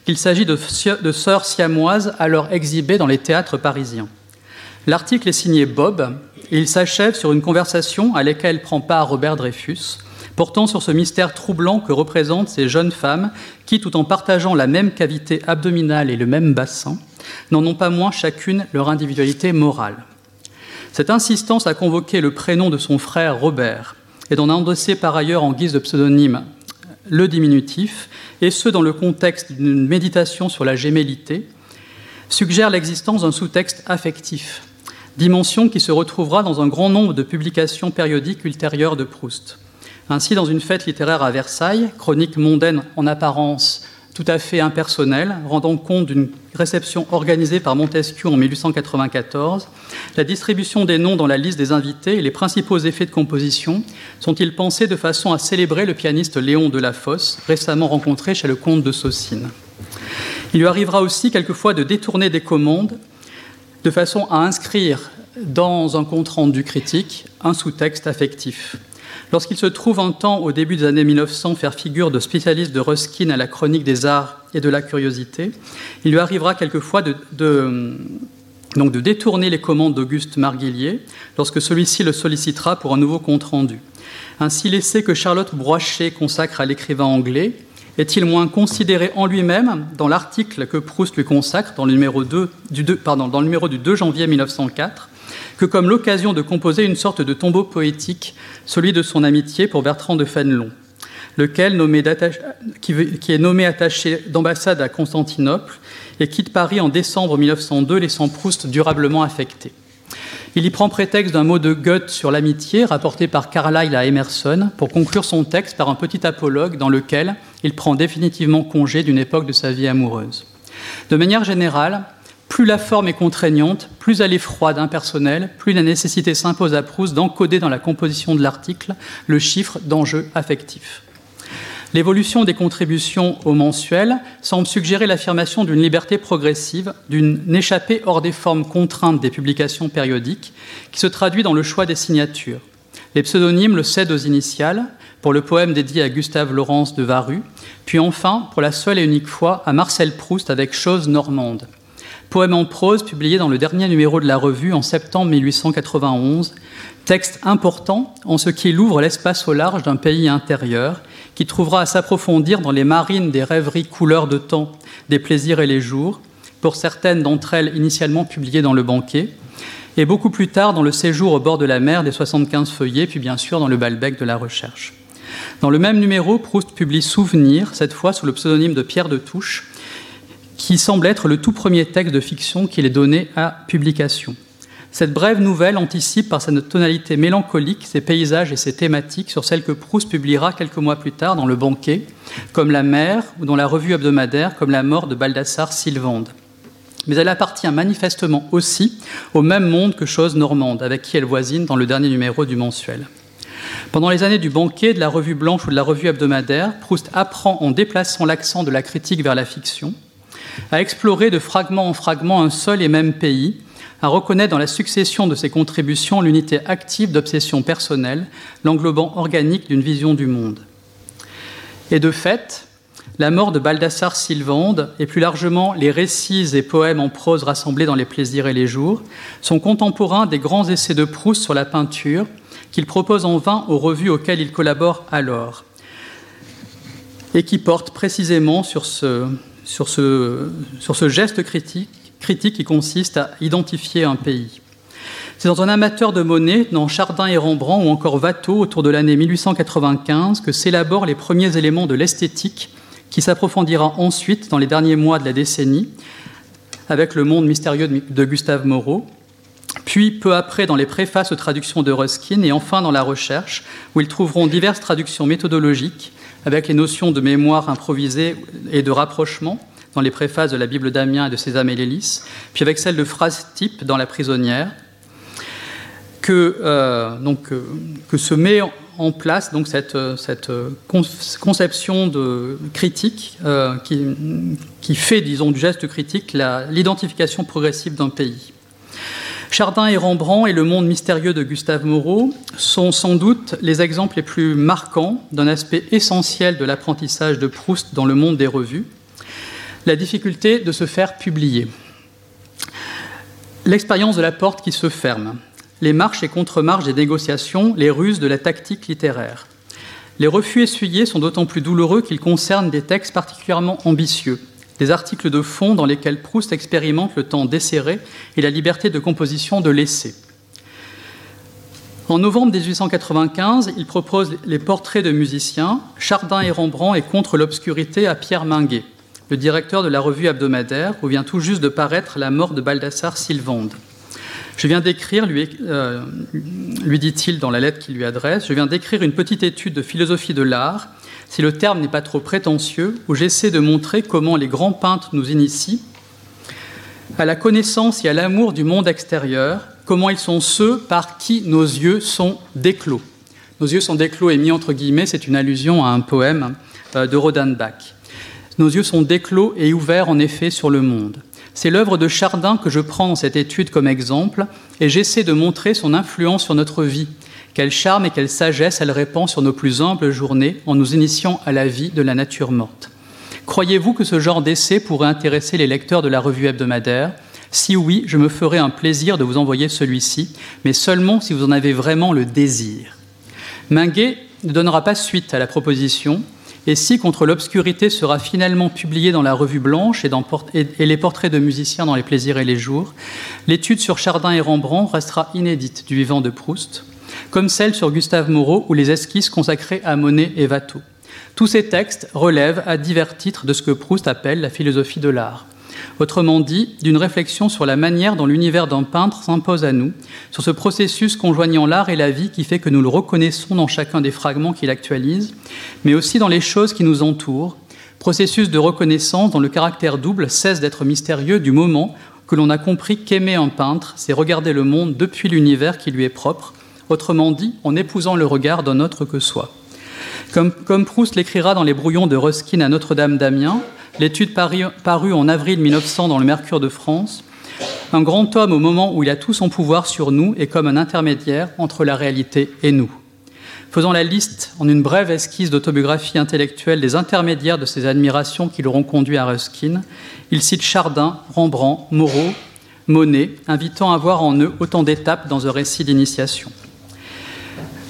Speaker 3: qu'il s'agit de, de sœurs siamoises alors exhibées dans les théâtres parisiens. L'article est signé Bob et il s'achève sur une conversation à laquelle prend part Robert Dreyfus, portant sur ce mystère troublant que représentent ces jeunes femmes qui, tout en partageant la même cavité abdominale et le même bassin, n'en ont pas moins chacune leur individualité morale. Cette insistance à convoquer le prénom de son frère Robert et d'en endosser par ailleurs en guise de pseudonyme le diminutif, et ce dans le contexte d'une méditation sur la gémellité, suggère l'existence d'un sous-texte affectif dimension qui se retrouvera dans un grand nombre de publications périodiques ultérieures de Proust. Ainsi, dans une fête littéraire à Versailles, chronique mondaine en apparence tout à fait impersonnelle, rendant compte d'une réception organisée par Montesquieu en 1894, la distribution des noms dans la liste des invités et les principaux effets de composition sont-ils pensés de façon à célébrer le pianiste Léon de la Fosse, récemment rencontré chez le comte de Saucine. Il lui arrivera aussi quelquefois de détourner des commandes de façon à inscrire dans un compte-rendu critique un sous-texte affectif. Lorsqu'il se trouve un temps, au début des années 1900, faire figure de spécialiste de Ruskin à la chronique des arts et de la curiosité, il lui arrivera quelquefois de, détourner les commandes d'Auguste Marguillier lorsque celui-ci le sollicitera pour un nouveau compte-rendu. Ainsi, l'essai que Charlotte Broichet consacre à l'écrivain anglais est-il moins considéré en lui-même dans l'article que Proust lui consacre dans le numéro, du, dans le numéro du 2 janvier 1904 que comme l'occasion de composer une sorte de tombeau poétique, celui de son amitié pour Bertrand de Fénelon, lequel, qui, qui est nommé attaché d'ambassade à Constantinople et quitte Paris en décembre 1902, laissant Proust durablement affecté. Il y prend prétexte d'un mot de Goethe sur l'amitié, rapporté par Carlyle à Emerson, pour conclure son texte par un petit apologue dans lequel il prend définitivement congé d'une époque de sa vie amoureuse. De manière générale, plus la forme est contraignante, plus elle est froide, impersonnelle, plus la nécessité s'impose à Proust d'encoder dans la composition de l'article le chiffre d'enjeu affectif. L'évolution des contributions au mensuel semble suggérer l'affirmation d'une liberté progressive, d'une échappée hors des formes contraintes des publications périodiques, qui se traduit dans le choix des signatures. Les pseudonymes le cèdent aux initiales, pour le poème dédié à Gustave Laurence de Varus, puis enfin, pour la seule et unique fois, à Marcel Proust avec Chose normande. Poème en prose publié dans le dernier numéro de la revue en septembre 1891, texte important en ce qu'il ouvre l'espace au large d'un pays intérieur qui trouvera à s'approfondir dans les marines des rêveries couleurs de temps, des plaisirs et les jours, pour certaines d'entre elles initialement publiées dans le banquet, et beaucoup plus tard dans le séjour au bord de la mer des 75 feuillets, puis bien sûr dans le Balbec de la recherche. Dans le même numéro, Proust publie Souvenir, cette fois sous le pseudonyme de Pierre de Touche, qui semble être le tout premier texte de fiction qu'il est donné à publication. Cette brève nouvelle anticipe par sa tonalité mélancolique ses paysages et ses thématiques sur celles que Proust publiera quelques mois plus tard dans Le Banquet, comme La mer ou dans la revue hebdomadaire comme La mort de Baldassare Sylvande. Mais elle appartient manifestement aussi au même monde que Chose Normande, avec qui elle voisine dans le dernier numéro du mensuel. Pendant les années du banquet, de la revue blanche ou de la revue hebdomadaire, Proust apprend en déplaçant l'accent de la critique vers la fiction, à explorer de fragment en fragment un seul et même pays, à reconnaître dans la succession de ses contributions l'unité active d'obsession personnelle, l'englobant organique d'une vision du monde. Et de fait, la mort de Baldassare Sylvande, et plus largement les récits et poèmes en prose rassemblés dans Les plaisirs et les jours, sont contemporains des grands essais de Proust sur la peinture qu'il propose en vain aux revues auxquelles il collabore alors. et qui porte précisément sur ce, sur ce, geste critique, qui consiste à identifier un pays. C'est dans un amateur de monnaie, dans Chardin et Rembrandt ou encore Watteau, autour de l'année 1895, que s'élaborent les premiers éléments de l'esthétique qui s'approfondira ensuite dans les derniers mois de la décennie avec le monde mystérieux de Gustave Moreau, puis peu après dans les préfaces aux traductions de Ruskin et enfin dans la recherche, où ils trouveront diverses traductions méthodologiques avec les notions de mémoire improvisée et de rapprochement dans les préfaces de la Bible d'Amiens et de Sésame et puis avec celle de phrase type dans La prisonnière, que, euh, euh, se met en place donc cette, cette conception de critique qui, qui, fait, disons, du geste critique l'identification progressive d'un pays. Chardin et Rembrandt et le monde mystérieux de Gustave Moreau sont sans doute les exemples les plus marquants d'un aspect essentiel de l'apprentissage de Proust dans le monde des revues, la difficulté de se faire publier. L'expérience de la porte qui se ferme, les marches et contre-marches des négociations, les ruses de la tactique littéraire. Les refus essuyés sont d'autant plus douloureux qu'ils concernent des textes particulièrement ambitieux, des articles de fond dans lesquels Proust expérimente le temps desserré et la liberté de composition de l'essai. En novembre 1895, il propose les portraits de musiciens, Chardin et Rembrandt et Contre l'obscurité à Pierre Minguet, le directeur de la revue hebdomadaire où vient tout juste de paraître La mort de Baldassare Sylvande. Je viens d'écrire, lui, euh, lui dit-il dans la lettre qu'il lui adresse, je viens d'écrire une petite étude de philosophie de l'art si le terme n'est pas trop prétentieux, où j'essaie de montrer comment les grands peintres nous initient à la connaissance et à l'amour du monde extérieur, comment ils sont ceux par qui nos yeux sont déclos. Nos yeux sont déclos et mis entre guillemets, c'est une allusion à un poème euh, de Rodenbach. Nos yeux sont déclos et ouverts en effet sur le monde. C'est l'œuvre de Chardin que je prends dans cette étude comme exemple et j'essaie de montrer son influence sur notre vie, quel charme et quelle sagesse elle répand sur nos plus humbles journées en nous initiant à la vie de la nature morte. Croyez-vous que ce genre d'essai pourrait intéresser les lecteurs de la revue hebdomadaire? Si oui, je me ferai un plaisir de vous envoyer celui-ci, mais seulement si vous en avez vraiment le désir. Minguet ne donnera pas suite à la proposition, et si Contre l'obscurité sera finalement publié dans la revue blanche et, les portraits de musiciens dans les plaisirs et les jours, l'étude sur Chardin et Rembrandt restera inédite du vivant de Proust comme celle sur Gustave Moreau ou les esquisses consacrées à Monet et Watteau. Tous ces textes relèvent à divers titres de ce que Proust appelle la philosophie de l'art. Autrement dit, d'une réflexion sur la manière dont l'univers d'un peintre s'impose à nous, sur ce processus conjoignant l'art et la vie qui fait que nous le reconnaissons dans chacun des fragments qu'il actualise, mais aussi dans les choses qui nous entourent, processus de reconnaissance dont le caractère double cesse d'être mystérieux du moment que l'on a compris qu'aimer un peintre, c'est regarder le monde depuis l'univers qui lui est propre, autrement dit en épousant le regard d'un autre que soi. Comme, Proust l'écrira dans les brouillons de Ruskin à Notre-Dame d'Amiens, l'étude parue en avril 1900 dans le Mercure de France, un grand homme au moment où il a tout son pouvoir sur nous est comme un intermédiaire entre la réalité et nous. Faisant la liste en une brève esquisse d'autobiographie intellectuelle des intermédiaires de ces admirations qui l'auront conduit à Ruskin, il cite Chardin, Rembrandt, Moreau, Monet, invitant à voir en eux autant d'étapes dans un récit d'initiation.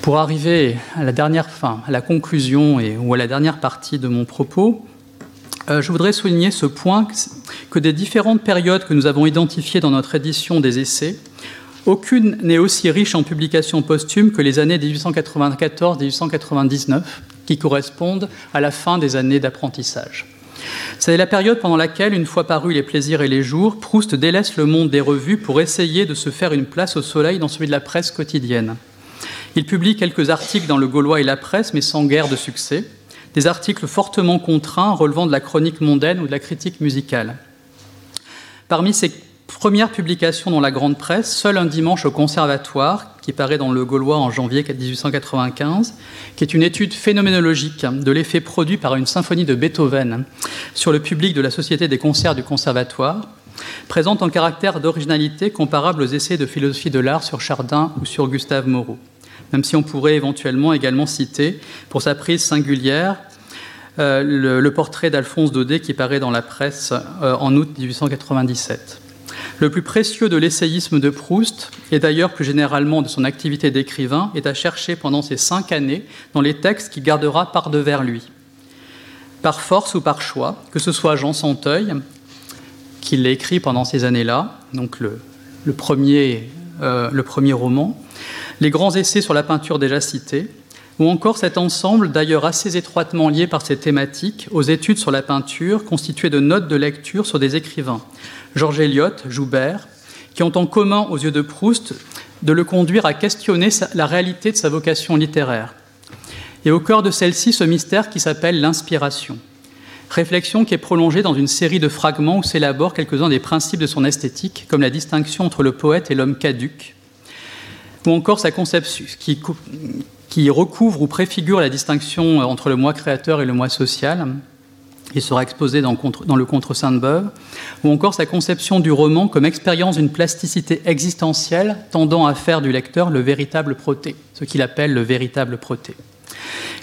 Speaker 3: Pour arriver à la dernière fin, à la conclusion ou à la dernière partie de mon propos, euh, je voudrais souligner ce point que des différentes périodes que nous avons identifiées dans notre édition des essais, aucune n'est aussi riche en publications posthumes que les années 1894-1899, qui correspondent à la fin des années d'apprentissage. C'est la période pendant laquelle, une fois parus les plaisirs et les jours, Proust délaisse le monde des revues pour essayer de se faire une place au soleil dans celui de la presse quotidienne. Il publie quelques articles dans le Gaulois et la presse, mais sans guère de succès. Des articles fortement contraints relevant de la chronique mondaine ou de la critique musicale. Parmi ses premières publications dans la grande presse, seul un dimanche au conservatoire, qui paraît dans le Gaulois en janvier 1895, qui est une étude phénoménologique de l'effet produit par une symphonie de Beethoven sur le public de la Société des concerts du conservatoire, présente un caractère d'originalité comparable aux essais de philosophie de l'art sur Chardin ou sur Gustave Moreau même si on pourrait éventuellement également citer, pour sa prise singulière, euh, le, portrait d'Alphonse Daudet qui paraît dans la presse euh, en août 1897. Le plus précieux de l'essayisme de Proust, et d'ailleurs plus généralement de son activité d'écrivain, est à chercher pendant ces cinq années dans les textes qu'il gardera par devers lui. par force ou par choix, que ce soit Jean Santeuil, qui l'a écrit pendant ces années-là, donc le, euh, le premier roman, les grands essais sur la peinture déjà cités, ou encore cet ensemble, d'ailleurs assez étroitement lié par ses thématiques, aux études sur la peinture, constituées de notes de lecture sur des écrivains, Georges Eliot, Joubert, qui ont en commun aux yeux de Proust de le conduire à questionner la réalité de sa vocation littéraire. Et au cœur de celle-ci, ce mystère qui s'appelle l'inspiration. Réflexion qui est prolongée dans une série de fragments où s'élaborent quelques-uns des principes de son esthétique, comme la distinction entre le poète et l'homme caduque, ou encore sa conception, qui, qui recouvre ou préfigure la distinction entre le moi créateur et le moi social. Il sera exposé dans, le Contre Sainte-Beuve, ou encore sa conception du roman comme expérience d'une plasticité existentielle tendant à faire du lecteur le véritable proté, ce qu'il appelle le véritable proté.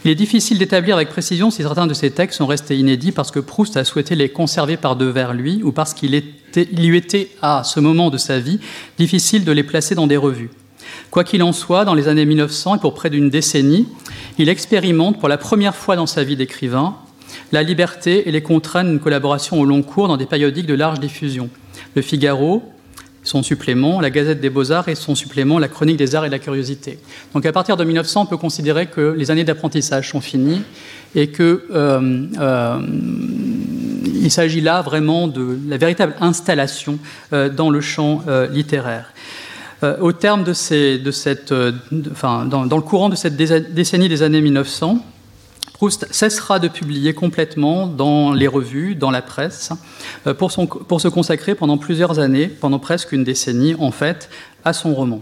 Speaker 3: Il est difficile d'établir avec précision si certains de ces textes sont restés inédits parce que Proust a souhaité les conserver par devers lui ou parce qu'il lui était, à ce moment de sa vie, difficile de les placer dans des revues. Quoi qu'il en soit, dans les années 1900 et pour près d'une décennie, il expérimente pour la première fois dans sa vie d'écrivain la liberté et les contraintes d'une collaboration au long cours dans des périodiques de large diffusion. Le Figaro, son supplément, la Gazette des Beaux-Arts et son supplément, la Chronique des Arts et de la Curiosité. Donc à partir de 1900, on peut considérer que les années d'apprentissage sont finies et qu'il euh, euh, s'agit là vraiment de la véritable installation euh, dans le champ littéraire. Euh, au terme de, cette, euh, dans, le courant de cette décennie des années 1900, Proust cessera de publier complètement dans les revues, dans la presse, euh, pour, se consacrer pendant plusieurs années, pendant presque une décennie en fait, à son roman.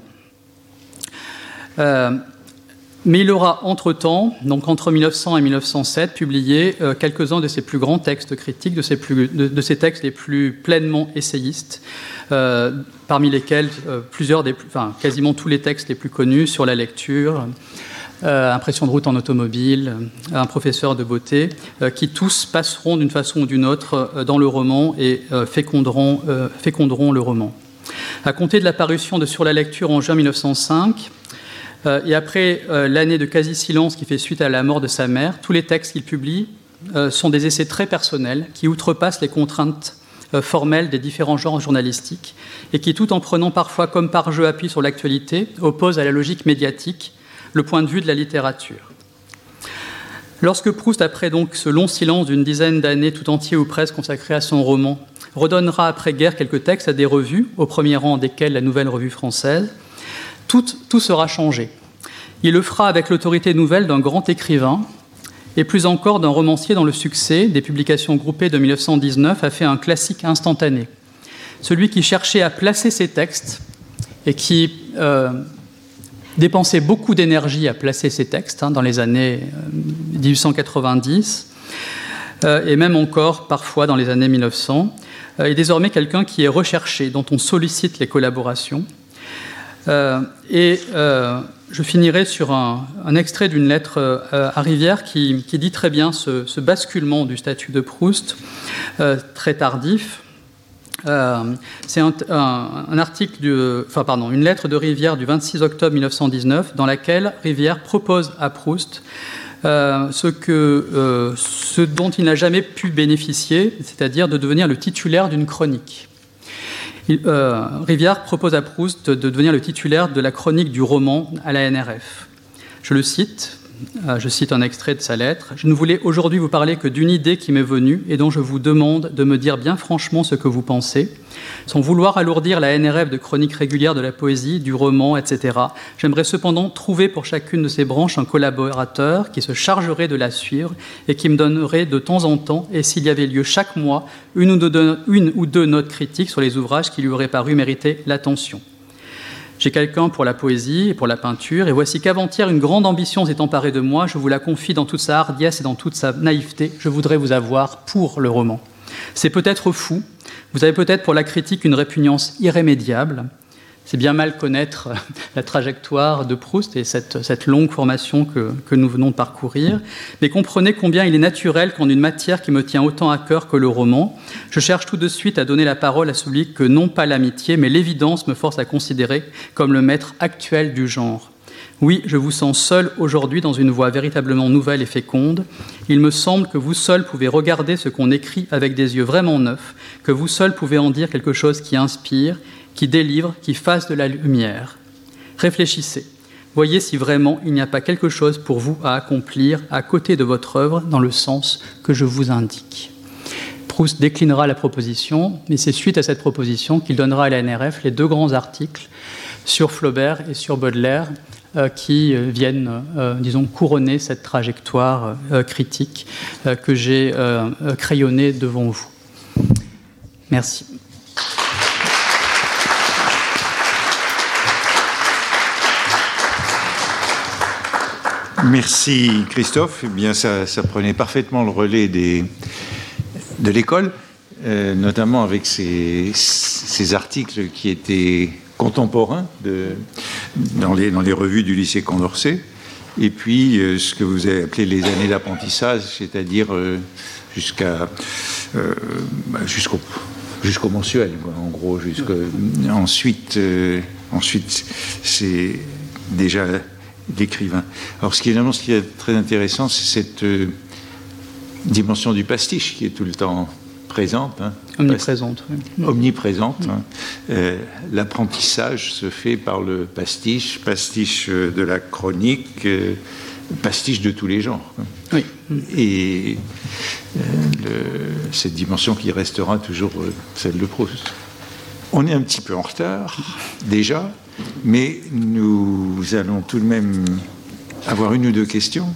Speaker 3: Mais il aura entre-temps, donc entre 1900 et 1907, publié euh, quelques-uns de ses plus grands textes critiques, de ses, plus, textes les plus pleinement essayistes, euh, parmi lesquels euh, plusieurs enfin, quasiment tous les textes les plus connus sur la lecture, Impression de route en automobile, Un professeur de beauté, qui tous passeront d'une façon ou d'une autre dans le roman et féconderont, féconderont le roman. À compter de la parution de Sur la lecture en juin 1905, euh, et après euh, l'année de quasi-silence qui fait suite à la mort de sa mère, tous les textes qu'il publie euh, sont des essais très personnels qui outrepassent les contraintes formelles des différents genres journalistiques et qui, tout en prenant parfois comme par jeu appui sur l'actualité, opposent à la logique médiatique le point de vue de la littérature. Lorsque Proust, après donc ce long silence d'une dizaine d'années tout entier ou presque consacré à son roman, redonnera après-guerre quelques textes à des revues, au premier rang desquelles la Nouvelle Revue Française, tout, sera changé. Il le fera avec l'autorité nouvelle d'un grand écrivain et plus encore d'un romancier dont le succès des publications groupées de 1919 a fait un classique instantané. Celui qui cherchait à placer ses textes et qui euh, dépensait beaucoup d'énergie à placer ses textes hein, dans les années 1890 euh, euh, et même encore parfois dans les années 1900, est désormais quelqu'un qui est recherché, dont on sollicite les collaborations et euh, je finirai sur un, extrait d'une lettre euh, à Rivière qui, dit très bien ce, basculement du statut de Proust, très tardif. c'est un, article, enfin pardon, une lettre de Rivière du 26 octobre 1919 dans laquelle Rivière propose à Proust ce, ce dont il n'a jamais pu bénéficier, c'est-à-dire de devenir le titulaire d'une chronique. Euh, Rivière propose à Proust de devenir le titulaire de la chronique du roman à la NRF. Je le cite, euh, je cite un extrait de sa lettre. Je ne voulais aujourd'hui vous parler que d'une idée qui m'est venue et dont je vous demande de me dire bien franchement ce que vous pensez. Sans vouloir alourdir la NRF de chroniques régulières de la poésie, du roman, etc., j'aimerais cependant trouver pour chacune de ces branches un collaborateur qui se chargerait de la suivre et qui me donnerait de temps en temps, et s'il y avait lieu chaque mois, une ou deux, notes critiques sur les ouvrages qui lui auraient paru mériter l'attention. J'ai quelqu'un pour la poésie et pour la peinture, et voici qu'avant-hier, une grande ambition s'est emparée de moi, je vous la confie dans toute sa hardiesse et dans toute sa naïveté, je voudrais vous avoir pour le roman. C'est peut-être fou, vous avez peut-être pour la critique une répugnance irrémédiable, c'est bien mal connaître *laughs* la trajectoire de Proust et cette, longue formation que, que, nous venons de parcourir, mais comprenez combien il est naturel qu'en une matière qui me tient autant à cœur que le roman, je cherche tout de suite à donner la parole à celui que non pas l'amitié, mais l'évidence me force à considérer comme le maître actuel du genre. Oui, je vous sens seul aujourd'hui dans une voie véritablement nouvelle et féconde. Il me semble que vous seul pouvez regarder ce qu'on écrit avec des yeux vraiment neufs, que vous seul pouvez en dire quelque chose qui inspire, qui délivre, qui fasse de la lumière. Réfléchissez. Voyez si vraiment il n'y a pas quelque chose pour vous à accomplir à côté de votre œuvre dans le sens que je vous indique. Proust déclinera la proposition, mais c'est suite à cette proposition qu'il donnera à la NRF les deux grands articles sur Flaubert et sur Baudelaire, euh, qui euh, viennent, euh, disons, couronner cette trajectoire critique que j'ai crayonnée devant vous. Merci.
Speaker 2: Merci Christophe. Eh bien, ça, prenait parfaitement le relais de l'école, notamment avec ces, articles qui étaient contemporains de, dans, les, revues du lycée Condorcet, et puis euh, ce que vous avez appelé les années d'apprentissage, c'est-à-dire euh, jusqu'à euh, bah, jusqu'au jusqu'au mensuel, en gros. ensuite, ensuite c'est déjà l'écrivain. Alors, ce qui, est, ce qui est très intéressant, c'est cette dimension du pastiche qui est tout le temps présente.
Speaker 3: Hein. omniprésente.
Speaker 2: Omniprésente. Hein. Euh, l'apprentissage se fait par le pastiche, pastiche euh, de la chronique, euh, pastiche de tous les genres.
Speaker 3: Oui.
Speaker 2: Et cette dimension qui restera toujours celle de Proust. On est un petit peu en retard, déjà, mais nous allons tout de même avoir une ou deux questions.